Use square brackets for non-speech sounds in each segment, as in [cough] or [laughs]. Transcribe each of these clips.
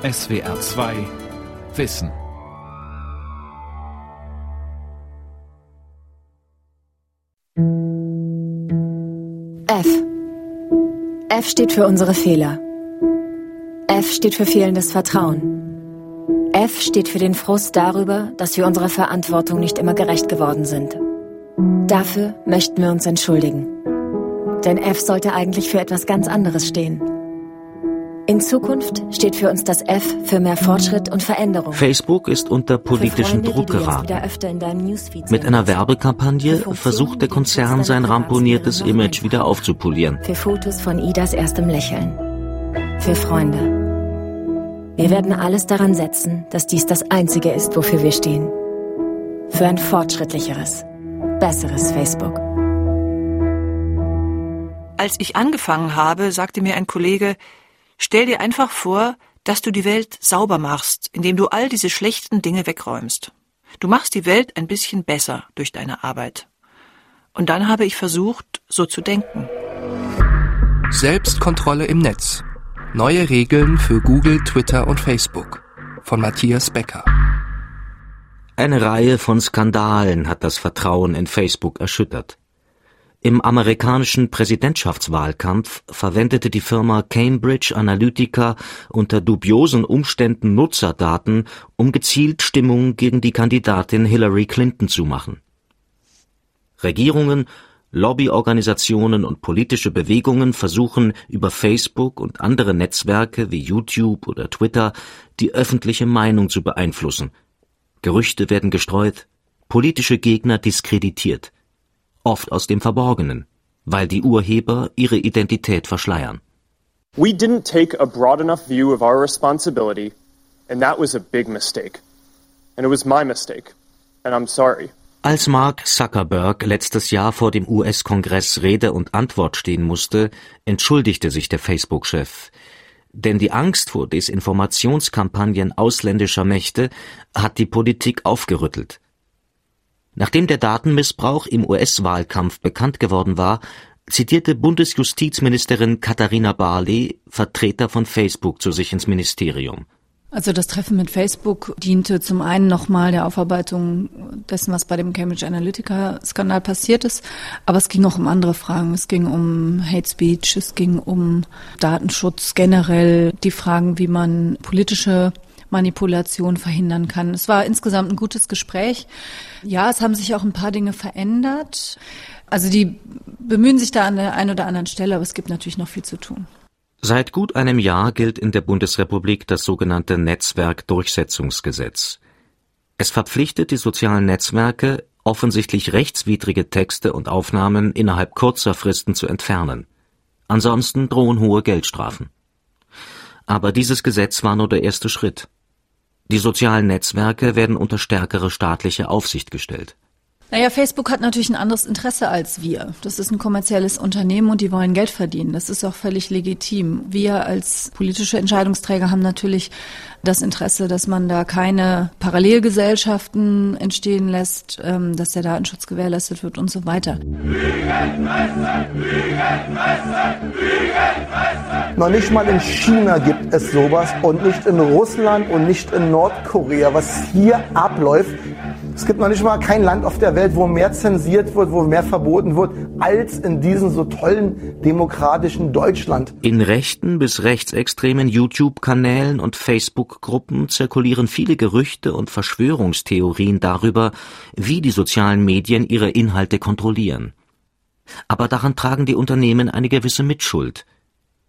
SWR 2 Wissen. F. F steht für unsere Fehler. F steht für fehlendes Vertrauen. F steht für den Frust darüber, dass wir unserer Verantwortung nicht immer gerecht geworden sind. Dafür möchten wir uns entschuldigen. Denn F sollte eigentlich für etwas ganz anderes stehen. In Zukunft steht für uns das F für mehr Fortschritt und Veränderung. Facebook ist unter politischen Freunde, Druck geraten. Mit einer. Werbekampagne versucht der Konzern sein ramponiertes Image wieder aufzupolieren. Für Fotos von Idas erstem Lächeln. Für Freunde. Wir werden alles daran setzen, dass dies das Einzige ist, wofür wir stehen. Für ein fortschrittlicheres, besseres Facebook. Als ich angefangen habe, sagte mir ein Kollege, stell dir einfach vor, dass du die Welt sauber machst, indem du all diese schlechten Dinge wegräumst. Du machst die Welt ein bisschen besser durch deine Arbeit. Und dann habe ich versucht, so zu denken. Selbstkontrolle im Netz. Neue Regeln für Google, Twitter und Facebook. Von Matthias Becker. Eine Reihe von Skandalen hat das Vertrauen in Facebook erschüttert. Im amerikanischen Präsidentschaftswahlkampf verwendete die Firma Cambridge Analytica unter dubiosen Umständen Nutzerdaten, um gezielt Stimmung gegen die Kandidatin Hillary Clinton zu machen. Regierungen, Lobbyorganisationen und politische Bewegungen versuchen über Facebook und andere Netzwerke wie YouTube oder Twitter die öffentliche Meinung zu beeinflussen. Gerüchte werden gestreut, politische Gegner diskreditiert, oft aus dem Verborgenen, weil die Urheber ihre Identität verschleiern. We didn't take a broad enough view of our responsibility, and that was a big mistake. And it was my mistake. And I'm sorry. Als Mark Zuckerberg letztes Jahr vor dem US-Kongress Rede und Antwort stehen musste, entschuldigte sich der Facebook-Chef. Denn die Angst vor Desinformationskampagnen ausländischer Mächte hat die Politik aufgerüttelt. Nachdem der Datenmissbrauch im US-Wahlkampf bekannt geworden war, zitierte Bundesjustizministerin Katharina Barley Vertreter von Facebook zu sich ins Ministerium. Also das Treffen mit Facebook diente zum einen nochmal der Aufarbeitung dessen, was bei dem Cambridge Analytica-Skandal passiert ist, aber es ging auch um andere Fragen. Es ging um Hate Speech, es ging um Datenschutz generell, die Fragen, wie man politische Manipulation verhindern kann. Es war insgesamt ein gutes Gespräch. Ja, es haben sich auch ein paar Dinge verändert. Also die bemühen sich da an der einen oder anderen Stelle, aber es gibt natürlich noch viel zu tun. Seit gut einem Jahr gilt in der Bundesrepublik das sogenannte Netzwerkdurchsetzungsgesetz. Es verpflichtet die sozialen Netzwerke, offensichtlich rechtswidrige Texte und Aufnahmen innerhalb kurzer Fristen zu entfernen. Ansonsten drohen hohe Geldstrafen. Aber dieses Gesetz war nur der erste Schritt. Die sozialen Netzwerke werden unter stärkere staatliche Aufsicht gestellt. Naja, Facebook hat natürlich ein anderes Interesse als wir. Das ist ein kommerzielles Unternehmen und die wollen Geld verdienen. Das ist auch völlig legitim. Wir als politische Entscheidungsträger haben natürlich das Interesse, dass man da keine Parallelgesellschaften entstehen lässt, ähm, dass der Datenschutz gewährleistet wird und so weiter. Noch nicht mal in China gibt es sowas und nicht in Russland und nicht in Nordkorea, was hier abläuft. Es gibt noch nicht mal kein Land auf der Welt, wo mehr zensiert wird, wo mehr verboten wird, als in diesem so tollen demokratischen Deutschland. In rechten bis rechtsextremen YouTube-Kanälen und Facebook-Gruppen zirkulieren viele Gerüchte und Verschwörungstheorien darüber, wie die sozialen Medien ihre Inhalte kontrollieren. Aber daran tragen die Unternehmen eine gewisse Mitschuld.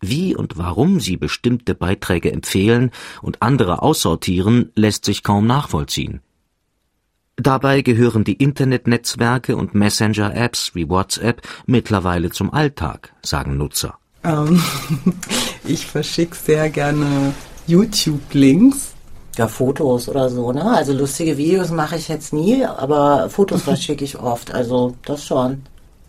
Wie und warum sie bestimmte Beiträge empfehlen und andere aussortieren, lässt sich kaum nachvollziehen. Dabei gehören die Internetnetzwerke und Messenger-Apps wie WhatsApp mittlerweile zum Alltag, sagen Nutzer. Ähm, [laughs] ich verschicke sehr gerne YouTube-Links. Ja, Fotos oder so, ne? Also lustige Videos mache ich jetzt nie, aber Fotos [laughs] verschicke ich oft, also das schon.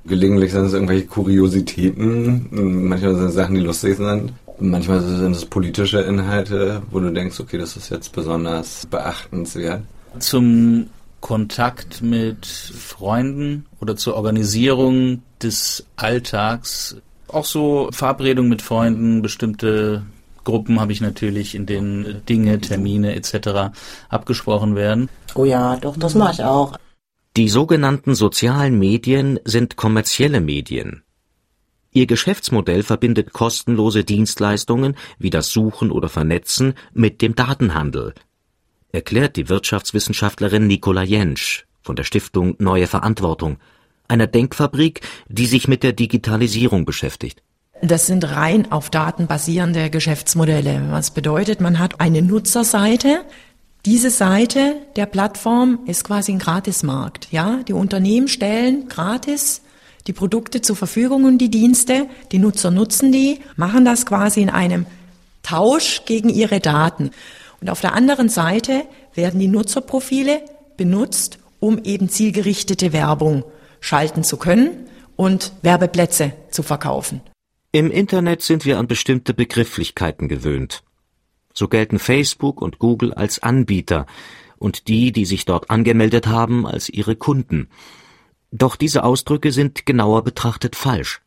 Gelegentlich sind es irgendwelche Kuriositäten, manchmal sind es Sachen, die lustig sind. Manchmal sind es politische Inhalte, wo du denkst, okay, das ist jetzt besonders beachtenswert. Zum Kontakt mit Freunden oder zur Organisierung des Alltags. Auch so Verabredungen mit Freunden, bestimmte Gruppen habe ich natürlich, in denen Dinge, Termine etc. abgesprochen werden. Oh ja, doch, das mache ich auch. Die sogenannten sozialen Medien sind kommerzielle Medien. Ihr Geschäftsmodell verbindet kostenlose Dienstleistungen wie das Suchen oder Vernetzen mit dem Datenhandel, erklärt die Wirtschaftswissenschaftlerin Nicola Jentsch von der Stiftung Neue Verantwortung, einer Denkfabrik, die sich mit der Digitalisierung beschäftigt. Das sind rein auf Daten basierende Geschäftsmodelle. Was bedeutet, man hat eine Nutzerseite. Diese Seite der Plattform ist quasi ein Gratismarkt. Ja, die Unternehmen stellen gratis die Produkte zur Verfügung und die Dienste. Die Nutzer nutzen die, machen das quasi in einem Tausch gegen ihre Daten. Und auf der anderen Seite werden die Nutzerprofile benutzt, um eben zielgerichtete Werbung schalten zu können und Werbeplätze zu verkaufen. Im Internet sind wir an bestimmte Begrifflichkeiten gewöhnt. So gelten Facebook und Google als Anbieter und die, die sich dort angemeldet haben, als ihre Kunden. Doch diese Ausdrücke sind genauer betrachtet falsch.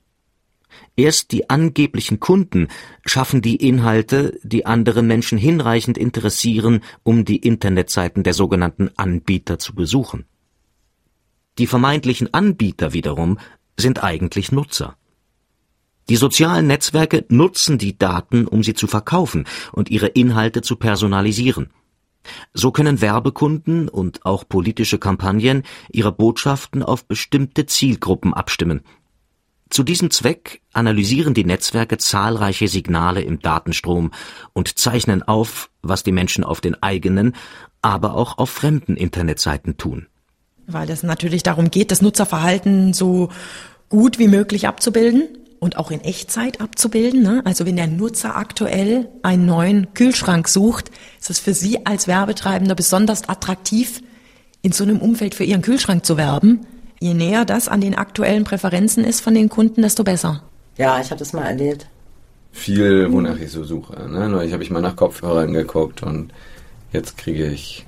Erst die angeblichen Kunden schaffen die Inhalte, die andere Menschen hinreichend interessieren, um die Internetseiten der sogenannten Anbieter zu besuchen. Die vermeintlichen Anbieter wiederum sind eigentlich Nutzer. Die sozialen Netzwerke nutzen die Daten, um sie zu verkaufen und ihre Inhalte zu personalisieren. So können Werbekunden und auch politische Kampagnen ihre Botschaften auf bestimmte Zielgruppen abstimmen. Zu diesem Zweck analysieren die Netzwerke zahlreiche Signale im Datenstrom und zeichnen auf, was die Menschen auf den eigenen, aber auch auf fremden Internetseiten tun. Weil es natürlich darum geht, das Nutzerverhalten so gut wie möglich abzubilden und auch in Echtzeit abzubilden. Ne? Also wenn der Nutzer aktuell einen neuen Kühlschrank sucht, ist es für Sie als Werbetreibender besonders attraktiv, in so einem Umfeld für Ihren Kühlschrank zu werben. Je näher das an den aktuellen Präferenzen ist von den Kunden, desto besser. Ja, ich habe das mal erlebt. Viel, wonach ich so suche. Ne? Neulich habe ich mal nach Kopfhörern geguckt und jetzt kriege ich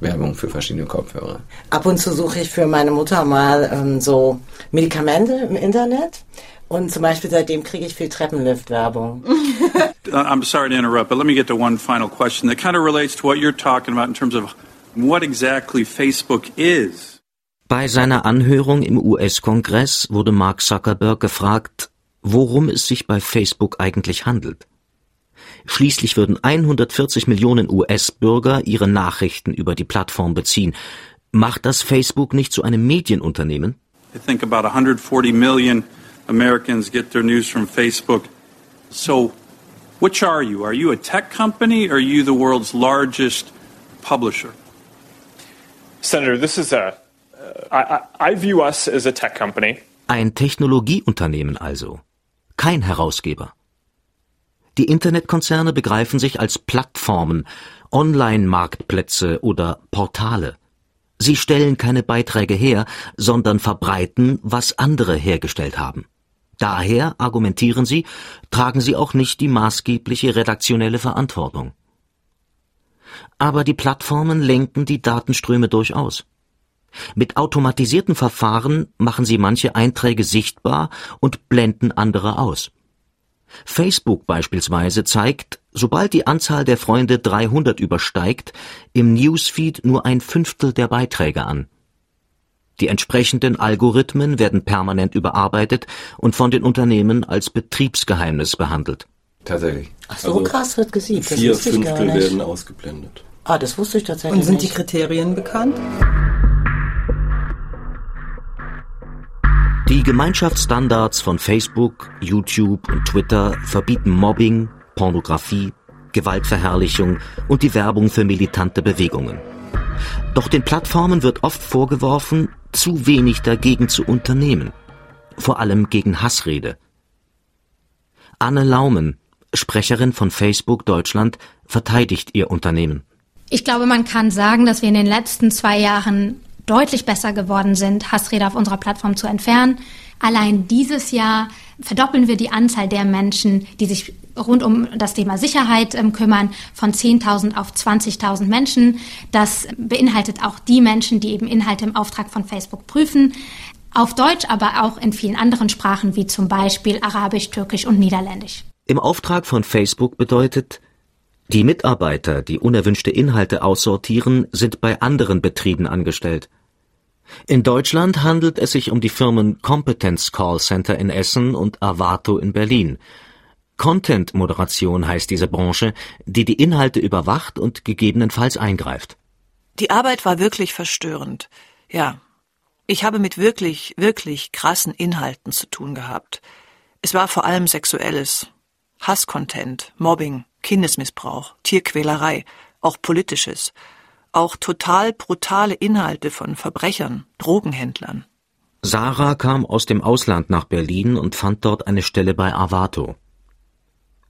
Werbung für verschiedene Kopfhörer. Ab und zu suche ich für meine Mutter mal ähm, so Medikamente im Internet und zum Beispiel seitdem kriege ich viel Treppenlift-Werbung. [laughs] I'm sorry to interrupt, but let me get to one final question that kind of relates to what you're talking about in terms of what exactly Facebook is. Bei seiner Anhörung im US-Kongress wurde Mark Zuckerberg gefragt, worum es sich bei Facebook eigentlich handelt. Schließlich würden 140 Millionen US-Bürger ihre Nachrichten über die Plattform beziehen. Macht das Facebook nicht zu einem Medienunternehmen? I think about 140 million Americans get their news from Facebook. So, which are you? Are you a tech company or are you the world's largest publisher? Senator, this is a. Ein Technologieunternehmen also, kein Herausgeber. Die Internetkonzerne begreifen sich als Plattformen, Online-Marktplätze oder Portale. Sie stellen keine Beiträge her, sondern verbreiten, was andere hergestellt haben. Daher, argumentieren sie, tragen sie auch nicht die maßgebliche redaktionelle Verantwortung. Aber die Plattformen lenken die Datenströme durchaus. Mit automatisierten Verfahren machen sie manche Einträge sichtbar und blenden andere aus. Facebook beispielsweise zeigt, sobald die Anzahl der Freunde 300 übersteigt, im Newsfeed nur ein Fünftel der Beiträge an. Die entsprechenden Algorithmen werden permanent überarbeitet und von den Unternehmen als Betriebsgeheimnis behandelt. Tatsächlich. Ach so also krass wird gesiebt. Das vier Fünftel werden ausgeblendet. Ah, das wusste ich tatsächlich. Und sind nicht. die Kriterien bekannt? Die Gemeinschaftsstandards von Facebook, YouTube und Twitter verbieten Mobbing, Pornografie, Gewaltverherrlichung und die Werbung für militante Bewegungen. Doch den Plattformen wird oft vorgeworfen, zu wenig dagegen zu unternehmen, vor allem gegen Hassrede. Anne Laumen, Sprecherin von Facebook Deutschland, verteidigt ihr Unternehmen. Ich glaube, man kann sagen, dass wir in den letzten zwei Jahren deutlich besser geworden sind, Hassrede auf unserer Plattform zu entfernen. Allein dieses Jahr verdoppeln wir die Anzahl der Menschen, die sich rund um das Thema Sicherheit ähm, kümmern, von 10.000 auf 20.000 Menschen. Das beinhaltet auch die Menschen, die eben Inhalte im Auftrag von Facebook prüfen. Auf Deutsch, aber auch in vielen anderen Sprachen wie zum Beispiel Arabisch, Türkisch und Niederländisch. Im Auftrag von Facebook bedeutet, die Mitarbeiter, die unerwünschte Inhalte aussortieren, sind bei anderen Betrieben angestellt. In Deutschland handelt es sich um die Firmen Competence Call Center in Essen und Avato in Berlin. Content-Moderation heißt diese Branche, die die Inhalte überwacht und gegebenenfalls eingreift. Die Arbeit war wirklich verstörend. Ja, ich habe mit wirklich, wirklich krassen Inhalten zu tun gehabt. Es war vor allem Sexuelles, Hasscontent, Mobbing, Kindesmissbrauch, Tierquälerei, auch politisches, auch total brutale Inhalte von Verbrechern, Drogenhändlern. Sarah kam aus dem Ausland nach Berlin und fand dort eine Stelle bei Avato.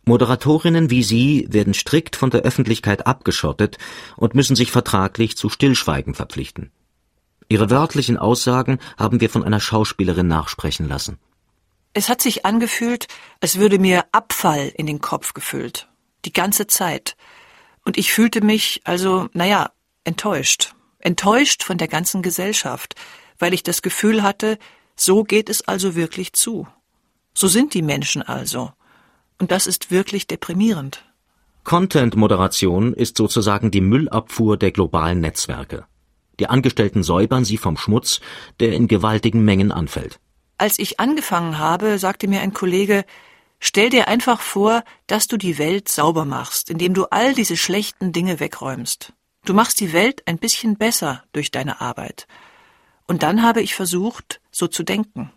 Moderatorinnen wie sie werden strikt von der Öffentlichkeit abgeschottet und müssen sich vertraglich zu Stillschweigen verpflichten. Ihre wörtlichen Aussagen haben wir von einer Schauspielerin nachsprechen lassen. Es hat sich angefühlt, als würde mir Abfall in den Kopf gefüllt. Die ganze Zeit. Und ich fühlte mich also, naja, enttäuscht. Enttäuscht von der ganzen Gesellschaft, weil ich das Gefühl hatte, so geht es also wirklich zu. So sind die Menschen also. Und das ist wirklich deprimierend. Content-Moderation ist sozusagen die Müllabfuhr der globalen Netzwerke. Die Angestellten säubern sie vom Schmutz, der in gewaltigen Mengen anfällt. Als ich angefangen habe, sagte mir ein Kollege, stell dir einfach vor, dass du die Welt sauber machst, indem du all diese schlechten Dinge wegräumst. Du machst die Welt ein bisschen besser durch deine Arbeit. Und dann habe ich versucht, so zu denken.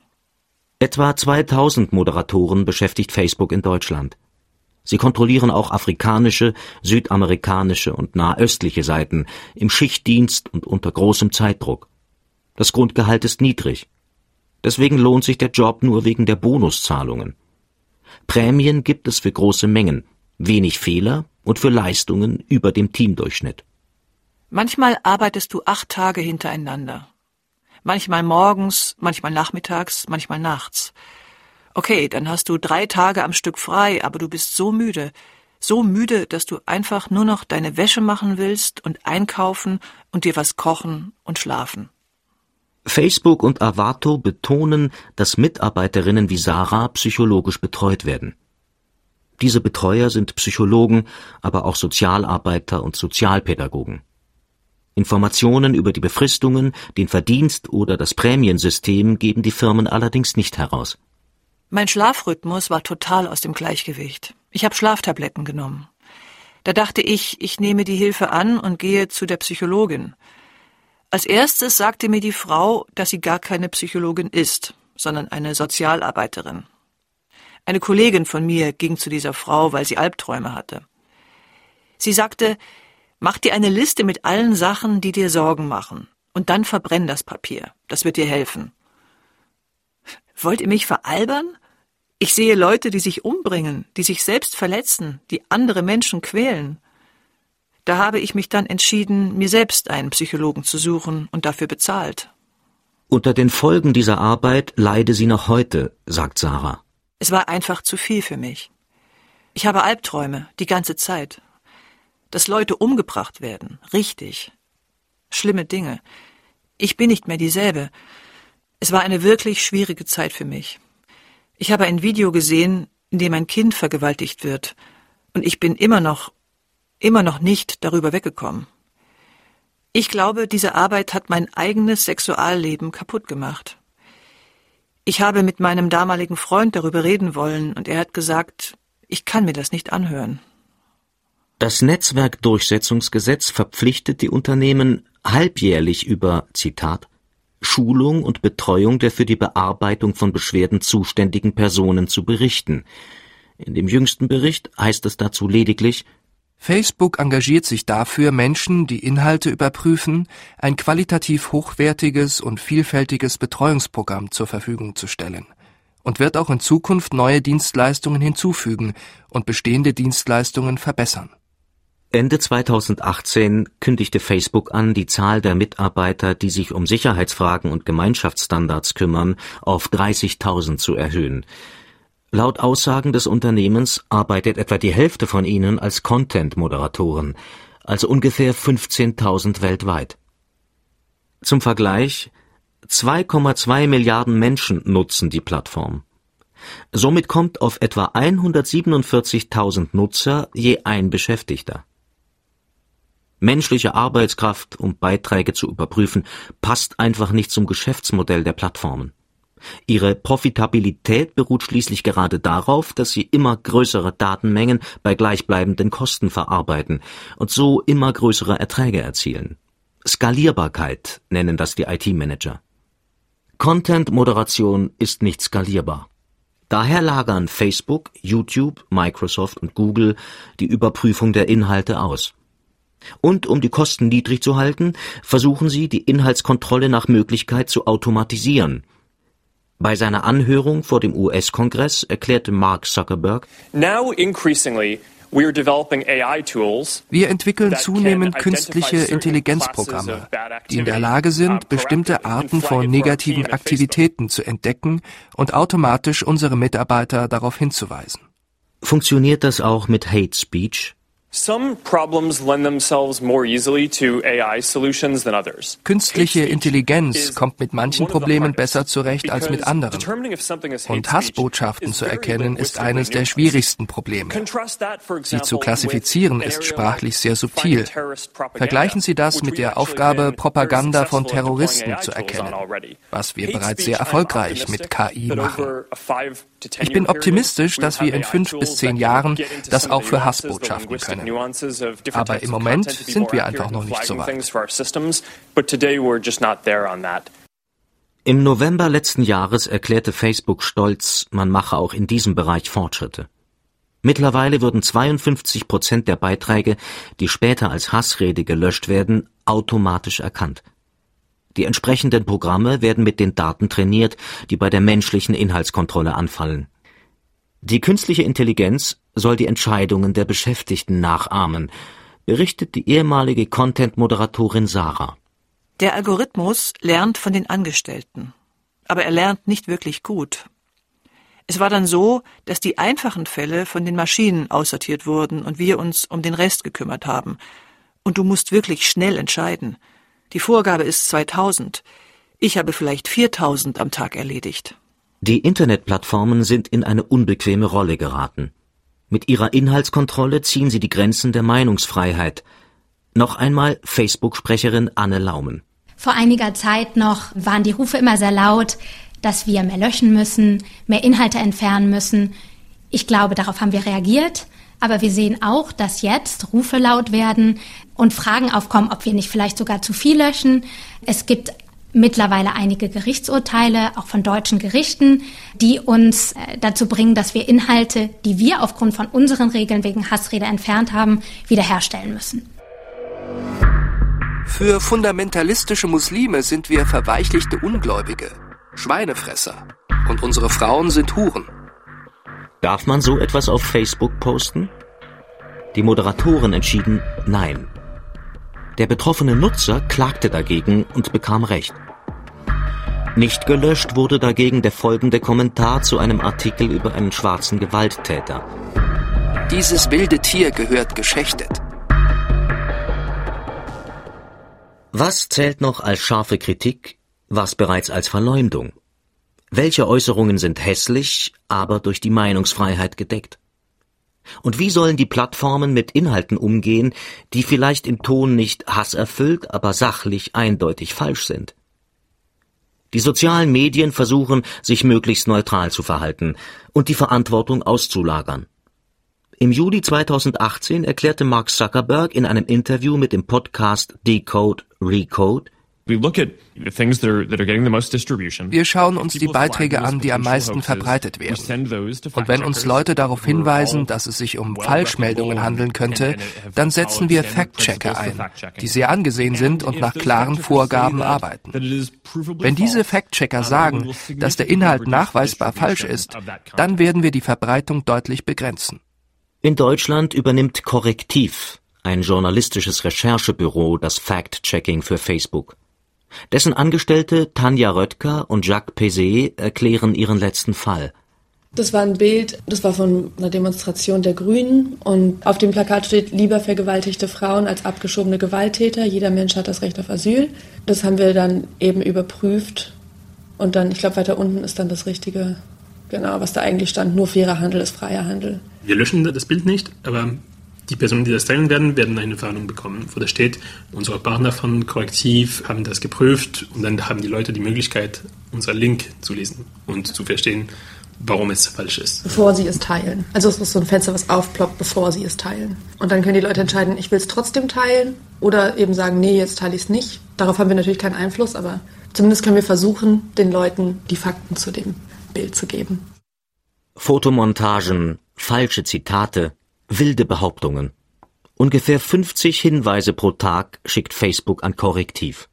Etwa 2000 Moderatoren beschäftigt Facebook in Deutschland. Sie kontrollieren auch afrikanische, südamerikanische und nahöstliche Seiten im Schichtdienst und unter großem Zeitdruck. Das Grundgehalt ist niedrig. Deswegen lohnt sich der Job nur wegen der Bonuszahlungen. Prämien gibt es für große Mengen, wenig Fehler und für Leistungen über dem Teamdurchschnitt. Manchmal arbeitest du acht Tage hintereinander. Manchmal morgens, manchmal nachmittags, manchmal nachts. Okay, dann hast du drei Tage am Stück frei, aber du bist so müde, so müde, dass du einfach nur noch deine Wäsche machen willst und einkaufen und dir was kochen und schlafen. Facebook und Avato betonen, dass Mitarbeiterinnen wie Sarah psychologisch betreut werden. Diese Betreuer sind Psychologen, aber auch Sozialarbeiter und Sozialpädagogen. Informationen über die Befristungen, den Verdienst oder das Prämiensystem geben die Firmen allerdings nicht heraus. Mein Schlafrhythmus war total aus dem Gleichgewicht. Ich habe Schlaftabletten genommen. Da dachte ich, ich nehme die Hilfe an und gehe zu der Psychologin. Als erstes sagte mir die Frau, dass sie gar keine Psychologin ist, sondern eine Sozialarbeiterin. Eine Kollegin von mir ging zu dieser Frau, weil sie Albträume hatte. Sie sagte, Mach dir eine Liste mit allen Sachen, die dir Sorgen machen, und dann verbrenn das Papier. Das wird dir helfen. Wollt ihr mich veralbern? Ich sehe Leute, die sich umbringen, die sich selbst verletzen, die andere Menschen quälen. Da habe ich mich dann entschieden, mir selbst einen Psychologen zu suchen und dafür bezahlt. Unter den Folgen dieser Arbeit leide sie noch heute, sagt Sarah. Es war einfach zu viel für mich. Ich habe Albträume die ganze Zeit dass Leute umgebracht werden. Richtig. Schlimme Dinge. Ich bin nicht mehr dieselbe. Es war eine wirklich schwierige Zeit für mich. Ich habe ein Video gesehen, in dem ein Kind vergewaltigt wird, und ich bin immer noch, immer noch nicht darüber weggekommen. Ich glaube, diese Arbeit hat mein eigenes Sexualleben kaputt gemacht. Ich habe mit meinem damaligen Freund darüber reden wollen, und er hat gesagt, ich kann mir das nicht anhören. Das Netzwerkdurchsetzungsgesetz verpflichtet die Unternehmen, halbjährlich über Zitat Schulung und Betreuung der für die Bearbeitung von Beschwerden zuständigen Personen zu berichten. In dem jüngsten Bericht heißt es dazu lediglich Facebook engagiert sich dafür, Menschen, die Inhalte überprüfen, ein qualitativ hochwertiges und vielfältiges Betreuungsprogramm zur Verfügung zu stellen und wird auch in Zukunft neue Dienstleistungen hinzufügen und bestehende Dienstleistungen verbessern. Ende 2018 kündigte Facebook an, die Zahl der Mitarbeiter, die sich um Sicherheitsfragen und Gemeinschaftsstandards kümmern, auf 30.000 zu erhöhen. Laut Aussagen des Unternehmens arbeitet etwa die Hälfte von ihnen als Content-Moderatoren, also ungefähr 15.000 weltweit. Zum Vergleich 2,2 Milliarden Menschen nutzen die Plattform. Somit kommt auf etwa 147.000 Nutzer je ein Beschäftigter. Menschliche Arbeitskraft, um Beiträge zu überprüfen, passt einfach nicht zum Geschäftsmodell der Plattformen. Ihre Profitabilität beruht schließlich gerade darauf, dass sie immer größere Datenmengen bei gleichbleibenden Kosten verarbeiten und so immer größere Erträge erzielen. Skalierbarkeit nennen das die IT-Manager. Content-Moderation ist nicht skalierbar. Daher lagern Facebook, YouTube, Microsoft und Google die Überprüfung der Inhalte aus. Und um die Kosten niedrig zu halten, versuchen sie, die Inhaltskontrolle nach Möglichkeit zu automatisieren. Bei seiner Anhörung vor dem US-Kongress erklärte Mark Zuckerberg, Now increasingly wir entwickeln zunehmend künstliche Intelligenzprogramme, die in der Lage sind, uh, bestimmte Arten von negativen Aktivitäten zu entdecken und automatisch unsere Mitarbeiter darauf hinzuweisen. Funktioniert das auch mit Hate Speech? Künstliche Intelligenz kommt mit manchen Problemen besser zurecht als mit anderen. Und Hassbotschaften zu erkennen ist eines der schwierigsten Probleme. Sie zu klassifizieren ist sprachlich sehr subtil. Vergleichen Sie das mit der Aufgabe, Propaganda von Terroristen zu erkennen, was wir bereits sehr erfolgreich mit KI machen. Ich bin optimistisch, dass wir in fünf bis zehn Jahren das auch für Hassbotschaften können. Aber im Moment sind wir einfach noch nicht so weit. Im November letzten Jahres erklärte Facebook stolz, man mache auch in diesem Bereich Fortschritte. Mittlerweile würden 52 Prozent der Beiträge, die später als Hassrede gelöscht werden, automatisch erkannt. Die entsprechenden Programme werden mit den Daten trainiert, die bei der menschlichen Inhaltskontrolle anfallen. Die künstliche Intelligenz soll die Entscheidungen der Beschäftigten nachahmen, berichtet die ehemalige Content-Moderatorin Sarah. Der Algorithmus lernt von den Angestellten, aber er lernt nicht wirklich gut. Es war dann so, dass die einfachen Fälle von den Maschinen aussortiert wurden und wir uns um den Rest gekümmert haben. Und du musst wirklich schnell entscheiden. Die Vorgabe ist 2000. Ich habe vielleicht 4000 am Tag erledigt. Die Internetplattformen sind in eine unbequeme Rolle geraten. Mit ihrer Inhaltskontrolle ziehen sie die Grenzen der Meinungsfreiheit. Noch einmal Facebook-Sprecherin Anne Laumen. Vor einiger Zeit noch waren die Rufe immer sehr laut, dass wir mehr löschen müssen, mehr Inhalte entfernen müssen. Ich glaube, darauf haben wir reagiert. Aber wir sehen auch, dass jetzt Rufe laut werden und Fragen aufkommen, ob wir nicht vielleicht sogar zu viel löschen. Es gibt mittlerweile einige Gerichtsurteile, auch von deutschen Gerichten, die uns äh, dazu bringen, dass wir Inhalte, die wir aufgrund von unseren Regeln wegen Hassrede entfernt haben, wiederherstellen müssen. Für fundamentalistische Muslime sind wir verweichlichte Ungläubige, Schweinefresser. Und unsere Frauen sind Huren. Darf man so etwas auf Facebook posten? Die Moderatoren entschieden Nein. Der betroffene Nutzer klagte dagegen und bekam Recht. Nicht gelöscht wurde dagegen der folgende Kommentar zu einem Artikel über einen schwarzen Gewalttäter. Dieses wilde Tier gehört geschächtet. Was zählt noch als scharfe Kritik, was bereits als Verleumdung? Welche Äußerungen sind hässlich, aber durch die Meinungsfreiheit gedeckt? Und wie sollen die Plattformen mit Inhalten umgehen, die vielleicht im Ton nicht hasserfüllt, aber sachlich eindeutig falsch sind? Die sozialen Medien versuchen, sich möglichst neutral zu verhalten und die Verantwortung auszulagern. Im Juli 2018 erklärte Mark Zuckerberg in einem Interview mit dem Podcast Decode Recode, wir schauen uns die Beiträge an, die am meisten verbreitet werden. Und wenn uns Leute darauf hinweisen, dass es sich um Falschmeldungen handeln könnte, dann setzen wir Fact-Checker ein, die sehr angesehen sind und nach klaren Vorgaben arbeiten. Wenn diese Fact-Checker sagen, dass der Inhalt nachweisbar falsch ist, dann werden wir die Verbreitung deutlich begrenzen. In Deutschland übernimmt Korrektiv, ein journalistisches Recherchebüro, das Fact-Checking für Facebook. Dessen Angestellte Tanja Röttger und Jacques Pézé erklären ihren letzten Fall. Das war ein Bild, das war von einer Demonstration der Grünen und auf dem Plakat steht lieber vergewaltigte Frauen als abgeschobene Gewalttäter. Jeder Mensch hat das Recht auf Asyl. Das haben wir dann eben überprüft und dann, ich glaube, weiter unten ist dann das richtige Genau, was da eigentlich stand, nur fairer Handel ist freier Handel. Wir löschen das Bild nicht, aber die Personen, die das teilen werden, werden eine Warnung bekommen, wo da steht, unsere Partner von Korrektiv haben das geprüft und dann haben die Leute die Möglichkeit, unser Link zu lesen und zu verstehen, warum es falsch ist. Bevor sie es teilen. Also es ist so ein Fenster, was aufploppt, bevor sie es teilen. Und dann können die Leute entscheiden, ich will es trotzdem teilen oder eben sagen, nee, jetzt teile ich es nicht. Darauf haben wir natürlich keinen Einfluss, aber zumindest können wir versuchen, den Leuten die Fakten zu dem Bild zu geben. Fotomontagen, falsche Zitate, wilde Behauptungen. Ungefähr 50 Hinweise pro Tag schickt Facebook an Korrektiv.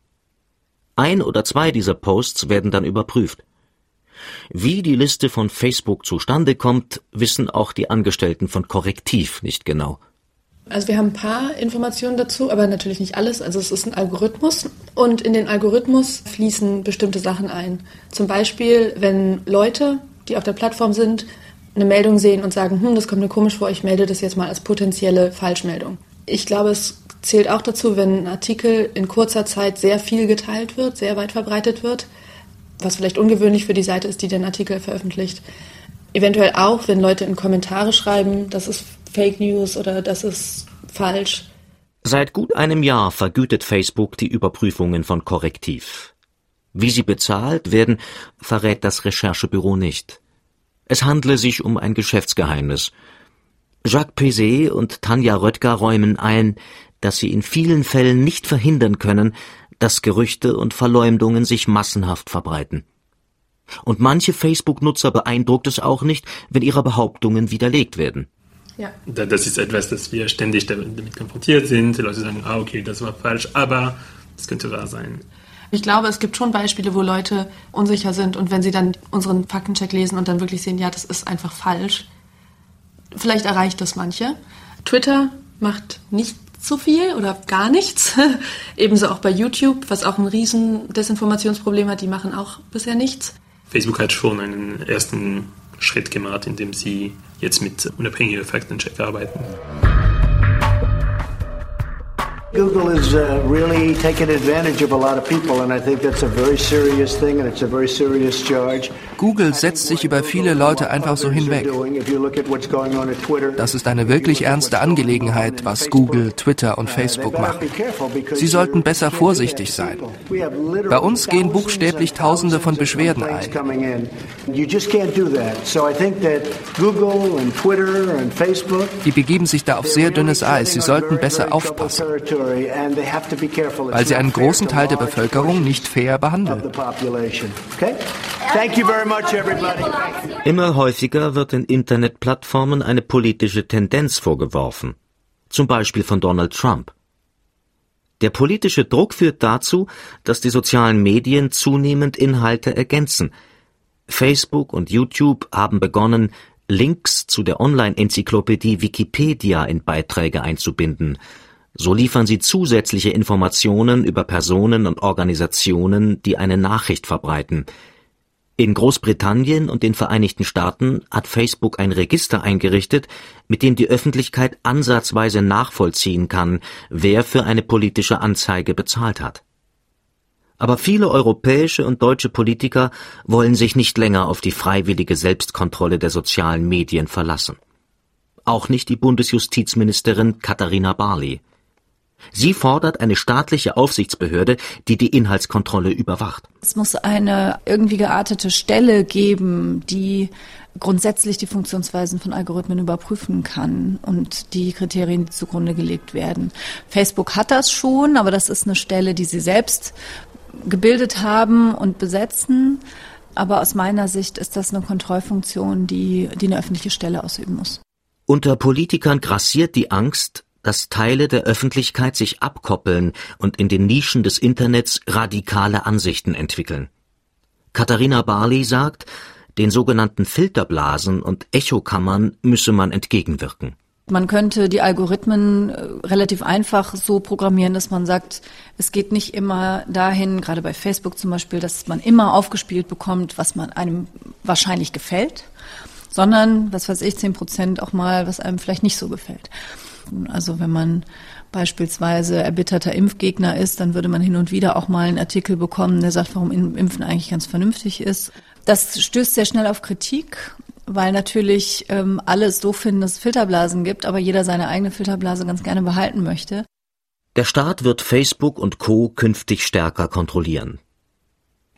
Ein oder zwei dieser Posts werden dann überprüft. Wie die Liste von Facebook zustande kommt, wissen auch die Angestellten von Korrektiv nicht genau. Also wir haben ein paar Informationen dazu, aber natürlich nicht alles. Also es ist ein Algorithmus und in den Algorithmus fließen bestimmte Sachen ein. Zum Beispiel, wenn Leute, die auf der Plattform sind, eine Meldung sehen und sagen, hm, das kommt mir komisch vor, ich melde das jetzt mal als potenzielle Falschmeldung. Ich glaube, es zählt auch dazu, wenn ein Artikel in kurzer Zeit sehr viel geteilt wird, sehr weit verbreitet wird, was vielleicht ungewöhnlich für die Seite ist, die den Artikel veröffentlicht. Eventuell auch, wenn Leute in Kommentare schreiben, das ist Fake News oder das ist falsch. Seit gut einem Jahr vergütet Facebook die Überprüfungen von Korrektiv. Wie sie bezahlt werden, verrät das Recherchebüro nicht. Es handle sich um ein Geschäftsgeheimnis. Jacques Pézet und Tanja Röttger räumen ein, dass sie in vielen Fällen nicht verhindern können, dass Gerüchte und Verleumdungen sich massenhaft verbreiten. Und manche Facebook-Nutzer beeindruckt es auch nicht, wenn ihre Behauptungen widerlegt werden. Ja. Das ist etwas, das wir ständig damit konfrontiert sind. Die Leute sagen, ah, okay, das war falsch, aber es könnte wahr sein. Ich glaube, es gibt schon Beispiele, wo Leute unsicher sind und wenn sie dann unseren Faktencheck lesen und dann wirklich sehen, ja, das ist einfach falsch, vielleicht erreicht das manche. Twitter macht nicht so viel oder gar nichts. [laughs] Ebenso auch bei YouTube, was auch ein riesen Desinformationsproblem hat, die machen auch bisher nichts. Facebook hat schon einen ersten Schritt gemacht, indem sie jetzt mit unabhängigen Faktencheck arbeiten. Google is uh, really taking advantage of a lot of people, and I think that's a very serious thing, and it's a very serious charge. Google setzt sich über viele Leute einfach so hinweg. Das ist eine wirklich ernste Angelegenheit, was Google, Twitter und Facebook machen. Sie sollten besser vorsichtig sein. Bei uns gehen buchstäblich Tausende von Beschwerden ein. Die begeben sich da auf sehr dünnes Eis. Sie sollten besser aufpassen, weil sie einen großen Teil der Bevölkerung nicht fair behandeln. Thank you very Immer häufiger wird den Internetplattformen eine politische Tendenz vorgeworfen, zum Beispiel von Donald Trump. Der politische Druck führt dazu, dass die sozialen Medien zunehmend Inhalte ergänzen. Facebook und YouTube haben begonnen, Links zu der Online-Enzyklopädie Wikipedia in Beiträge einzubinden. So liefern sie zusätzliche Informationen über Personen und Organisationen, die eine Nachricht verbreiten. In Großbritannien und den Vereinigten Staaten hat Facebook ein Register eingerichtet, mit dem die Öffentlichkeit ansatzweise nachvollziehen kann, wer für eine politische Anzeige bezahlt hat. Aber viele europäische und deutsche Politiker wollen sich nicht länger auf die freiwillige Selbstkontrolle der sozialen Medien verlassen. Auch nicht die Bundesjustizministerin Katharina Barley. Sie fordert eine staatliche Aufsichtsbehörde, die die Inhaltskontrolle überwacht. Es muss eine irgendwie geartete Stelle geben, die grundsätzlich die Funktionsweisen von Algorithmen überprüfen kann und die Kriterien, die zugrunde gelegt werden. Facebook hat das schon, aber das ist eine Stelle, die sie selbst gebildet haben und besetzen. Aber aus meiner Sicht ist das eine Kontrollfunktion, die, die eine öffentliche Stelle ausüben muss. Unter Politikern grassiert die Angst, dass Teile der Öffentlichkeit sich abkoppeln und in den Nischen des Internets radikale Ansichten entwickeln. Katharina Barley sagt, den sogenannten Filterblasen und Echokammern müsse man entgegenwirken. Man könnte die Algorithmen äh, relativ einfach so programmieren, dass man sagt, es geht nicht immer dahin, gerade bei Facebook zum Beispiel, dass man immer aufgespielt bekommt, was man einem wahrscheinlich gefällt, sondern, was weiß ich, zehn Prozent auch mal, was einem vielleicht nicht so gefällt. Also wenn man beispielsweise erbitterter Impfgegner ist, dann würde man hin und wieder auch mal einen Artikel bekommen, der sagt, warum Impfen eigentlich ganz vernünftig ist. Das stößt sehr schnell auf Kritik, weil natürlich ähm, alle es so finden, dass es Filterblasen gibt, aber jeder seine eigene Filterblase ganz gerne behalten möchte. Der Staat wird Facebook und Co. künftig stärker kontrollieren.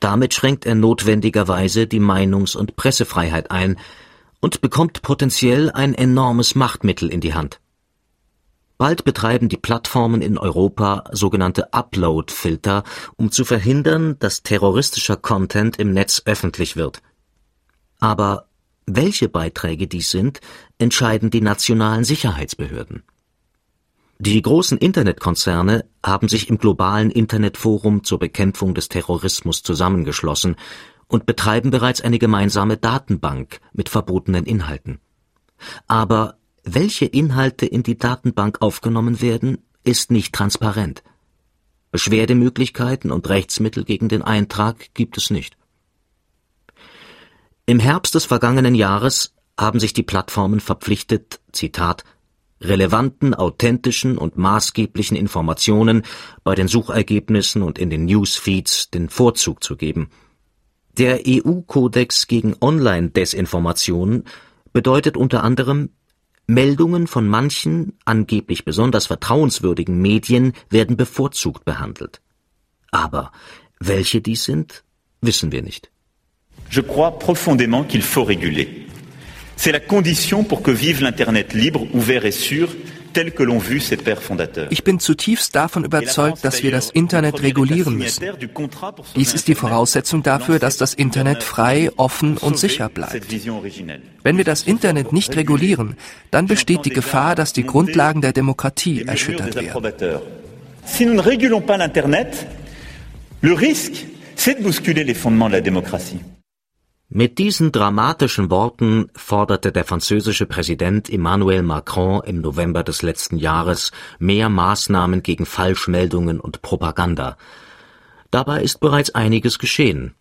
Damit schränkt er notwendigerweise die Meinungs- und Pressefreiheit ein und bekommt potenziell ein enormes Machtmittel in die Hand. Bald betreiben die Plattformen in Europa sogenannte Upload-Filter, um zu verhindern, dass terroristischer Content im Netz öffentlich wird. Aber welche Beiträge dies sind, entscheiden die nationalen Sicherheitsbehörden. Die großen Internetkonzerne haben sich im globalen Internetforum zur Bekämpfung des Terrorismus zusammengeschlossen und betreiben bereits eine gemeinsame Datenbank mit verbotenen Inhalten. Aber welche Inhalte in die Datenbank aufgenommen werden, ist nicht transparent. Beschwerdemöglichkeiten und Rechtsmittel gegen den Eintrag gibt es nicht. Im Herbst des vergangenen Jahres haben sich die Plattformen verpflichtet, Zitat, relevanten, authentischen und maßgeblichen Informationen bei den Suchergebnissen und in den Newsfeeds den Vorzug zu geben. Der EU-Kodex gegen Online-Desinformation bedeutet unter anderem, Meldungen von manchen, angeblich besonders vertrauenswürdigen Medien werden bevorzugt behandelt. Aber welche dies sind, wissen wir nicht. Je crois profondément qu'il faut réguler. C'est la condition pour que vive l'Internet libre, ouvert et sûr, Ich bin zutiefst davon überzeugt, dass wir das Internet regulieren müssen. Dies ist die Voraussetzung dafür, dass das Internet frei, offen und sicher bleibt. Wenn wir das Internet nicht regulieren, dann besteht die Gefahr, dass die Grundlagen der Demokratie erschüttert werden. Si nous ne régulons pas l'Internet, le risque, c'est de bousculer les fondements de la démocratie. Mit diesen dramatischen Worten forderte der französische Präsident Emmanuel Macron im November des letzten Jahres mehr Maßnahmen gegen Falschmeldungen und Propaganda. Dabei ist bereits einiges geschehen.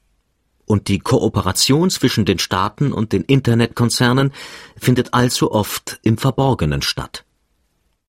Und die Kooperation zwischen den Staaten und den Internetkonzernen findet allzu oft im Verborgenen statt.